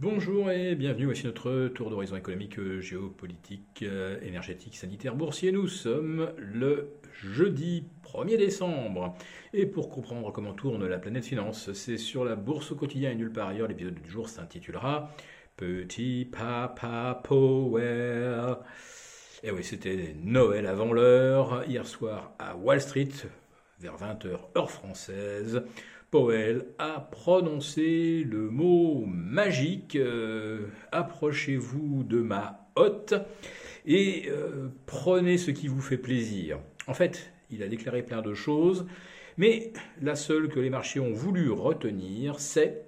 Bonjour et bienvenue, voici notre tour d'horizon économique, géopolitique, euh, énergétique, sanitaire, boursier. Nous sommes le jeudi 1er décembre. Et pour comprendre comment tourne la planète finance, c'est sur la bourse au quotidien et nulle part ailleurs. L'épisode du jour s'intitulera Petit Papa Power. Et oui, c'était Noël avant l'heure, hier soir à Wall Street, vers 20h heure française. Powell a prononcé le mot magique euh, Approchez-vous de ma hotte et euh, prenez ce qui vous fait plaisir. En fait, il a déclaré plein de choses, mais la seule que les marchés ont voulu retenir, c'est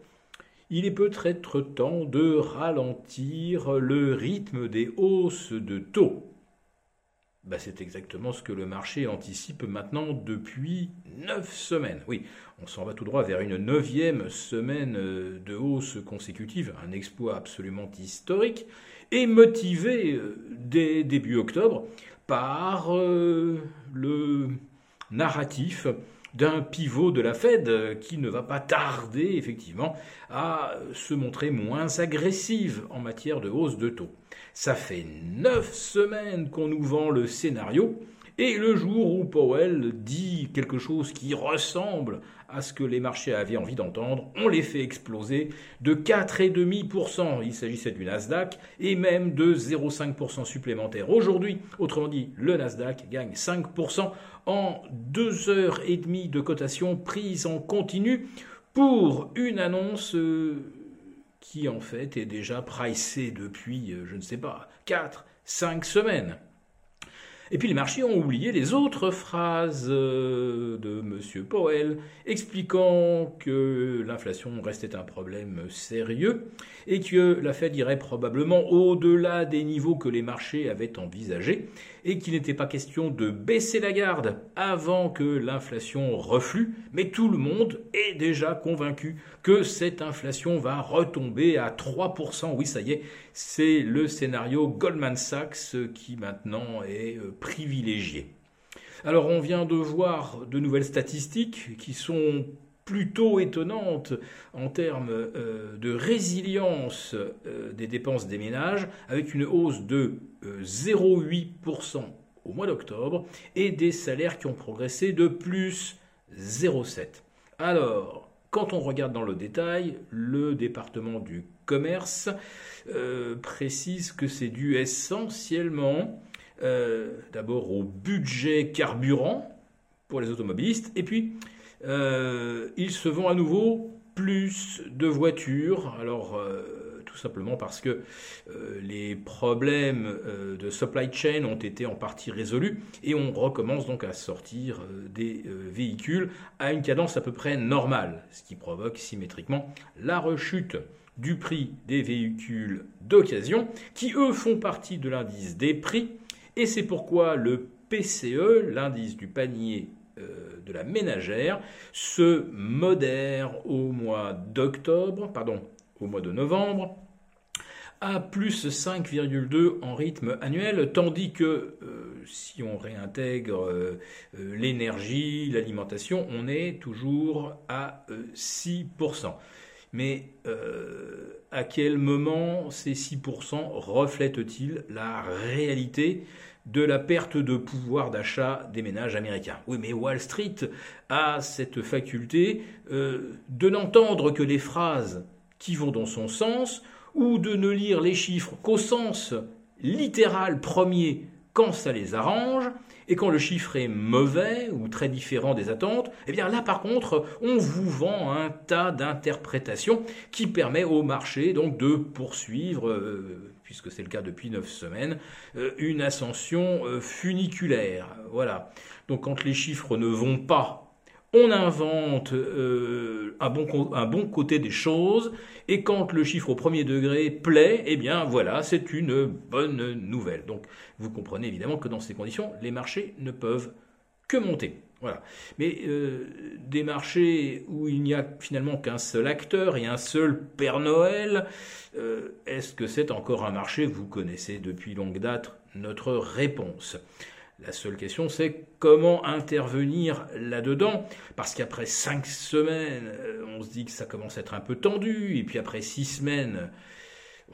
il est peut-être temps de ralentir le rythme des hausses de taux. Bah, c'est exactement ce que le marché anticipe maintenant depuis 9 semaines. Oui, on s'en va tout droit vers une neuvième semaine euh, de hausse consécutive, un exploit absolument historique, et motivé euh, dès début octobre par euh, le narratif d'un pivot de la Fed qui ne va pas tarder effectivement à se montrer moins agressive en matière de hausse de taux. Ça fait neuf semaines qu'on nous vend le scénario et le jour où Powell dit quelque chose qui ressemble à ce que les marchés avaient envie d'entendre, on les fait exploser de 4,5%. Il s'agissait du Nasdaq et même de 0,5% supplémentaire. Aujourd'hui, autrement dit, le Nasdaq gagne 5% en deux heures et demie de cotation prise en continu pour une annonce euh, qui en fait est déjà pricée depuis, euh, je ne sais pas, 4, 5 semaines. Et puis les marchés ont oublié les autres phrases euh, de M. Powell expliquant que l'inflation restait un problème sérieux et que la Fed irait probablement au-delà des niveaux que les marchés avaient envisagés et qu'il n'était pas question de baisser la garde avant que l'inflation reflue, mais tout le monde est déjà convaincu que cette inflation va retomber à 3%. Oui, ça y est, c'est le scénario Goldman Sachs qui maintenant est euh, privilégié. Alors on vient de voir de nouvelles statistiques qui sont plutôt étonnantes en termes euh, de résilience euh, des dépenses des ménages, avec une hausse de 0,8% au mois d'octobre et des salaires qui ont progressé de plus 0,7%. Alors, quand on regarde dans le détail, le département du commerce euh, précise que c'est dû essentiellement euh, d'abord au budget carburant pour les automobilistes, et puis euh, ils se vend à nouveau plus de voitures. Alors tout simplement parce que euh, les problèmes euh, de supply chain ont été en partie résolus et on recommence donc à sortir euh, des véhicules à une cadence à peu près normale, ce qui provoque symétriquement la rechute du prix des véhicules d'occasion qui eux font partie de l'indice des prix et c'est pourquoi le PCE, l'indice du panier de la ménagère, se modère au mois d'octobre, pardon, au mois de novembre, à plus 5,2 en rythme annuel, tandis que euh, si on réintègre euh, euh, l'énergie, l'alimentation, on est toujours à 6%. Mais à quel moment ces 6% reflètent-ils la réalité de la perte de pouvoir d'achat des ménages américains? Oui, mais Wall Street a cette faculté de n'entendre que les phrases qui vont dans son sens ou de ne lire les chiffres qu'au sens littéral premier quand ça les arrange, et quand le chiffre est mauvais ou très différent des attentes, eh bien là par contre, on vous vend un tas d'interprétations qui permet au marché donc de poursuivre, euh, puisque c'est le cas depuis neuf semaines, euh, une ascension euh, funiculaire. Voilà. Donc quand les chiffres ne vont pas on invente euh, un, bon, un, bon, côté des choses, et quand le chiffre au premier degré plaît, eh bien voilà, c'est une bonne nouvelle. Donc vous comprenez évidemment que dans ces conditions, les marchés ne peuvent que monter. Voilà. Mais euh, des marchés où il n'y a finalement qu'un seul acteur et un seul Père Noël, euh, est-ce que c'est encore un marché Vous connaissez depuis longue date? Notre réponse. La seule question, c'est comment intervenir là-dedans. Parce qu'après cinq semaines, euh, on se dit que ça commence à être un peu tendu. Et puis après six semaines,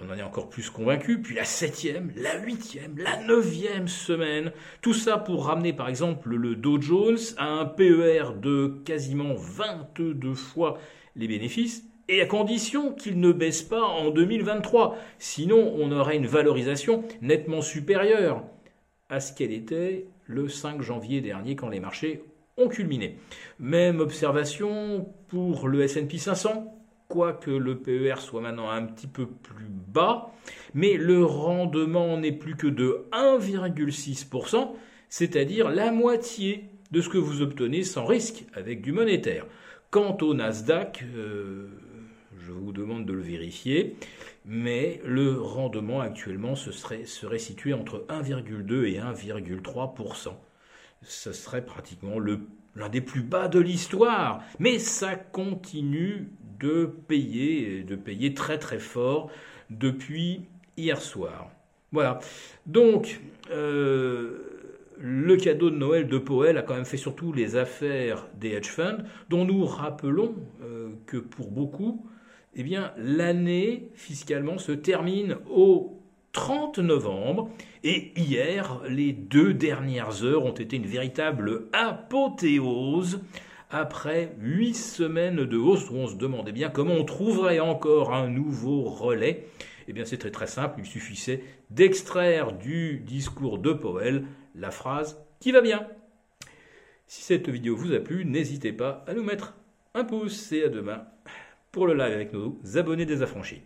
On en est encore plus convaincu. Puis la septième, la huitième, la neuvième semaine. Tout ça pour ramener par exemple le Dow Jones à un PER de quasiment 22 fois les bénéfices et à condition qu'il ne baisse pas en 2023. Sinon, on aurait une valorisation nettement supérieure à ce qu'elle était le 5 janvier dernier quand les marchés ont culminé. Même observation pour le S&P 500, quoique le PER soit maintenant un petit peu plus bas, mais le rendement n'est plus que de 1,6%, c'est-à-dire la moitié de ce que vous obtenez sans risque avec du monétaire. Quant au Nasdaq, euh, je vous demande de le vérifier, mais le rendement actuellement serait, serait situé entre 1,2 et 1,3%. Ce serait pratiquement l'un des plus bas de l'histoire, mais ça continue de payer, de payer très très fort depuis hier soir. Voilà. Donc, euh, le cadeau de Noël de Powell a quand même fait surtout les affaires des hedge funds, dont nous rappelons euh, que pour beaucoup, eh bien, l'année fiscalement se termine au 30 novembre. Et hier, les deux dernières heures ont été une véritable apothéose après huit semaines de hausse on se demandait bien comment on trouverait encore un nouveau relais. Eh bien, c'est très très simple, il suffisait d'extraire du discours de Powell la phrase qui va bien. Si cette vidéo vous a plu, n'hésitez pas à nous mettre un pouce et à demain pour le live avec nos abonnés désaffranchis.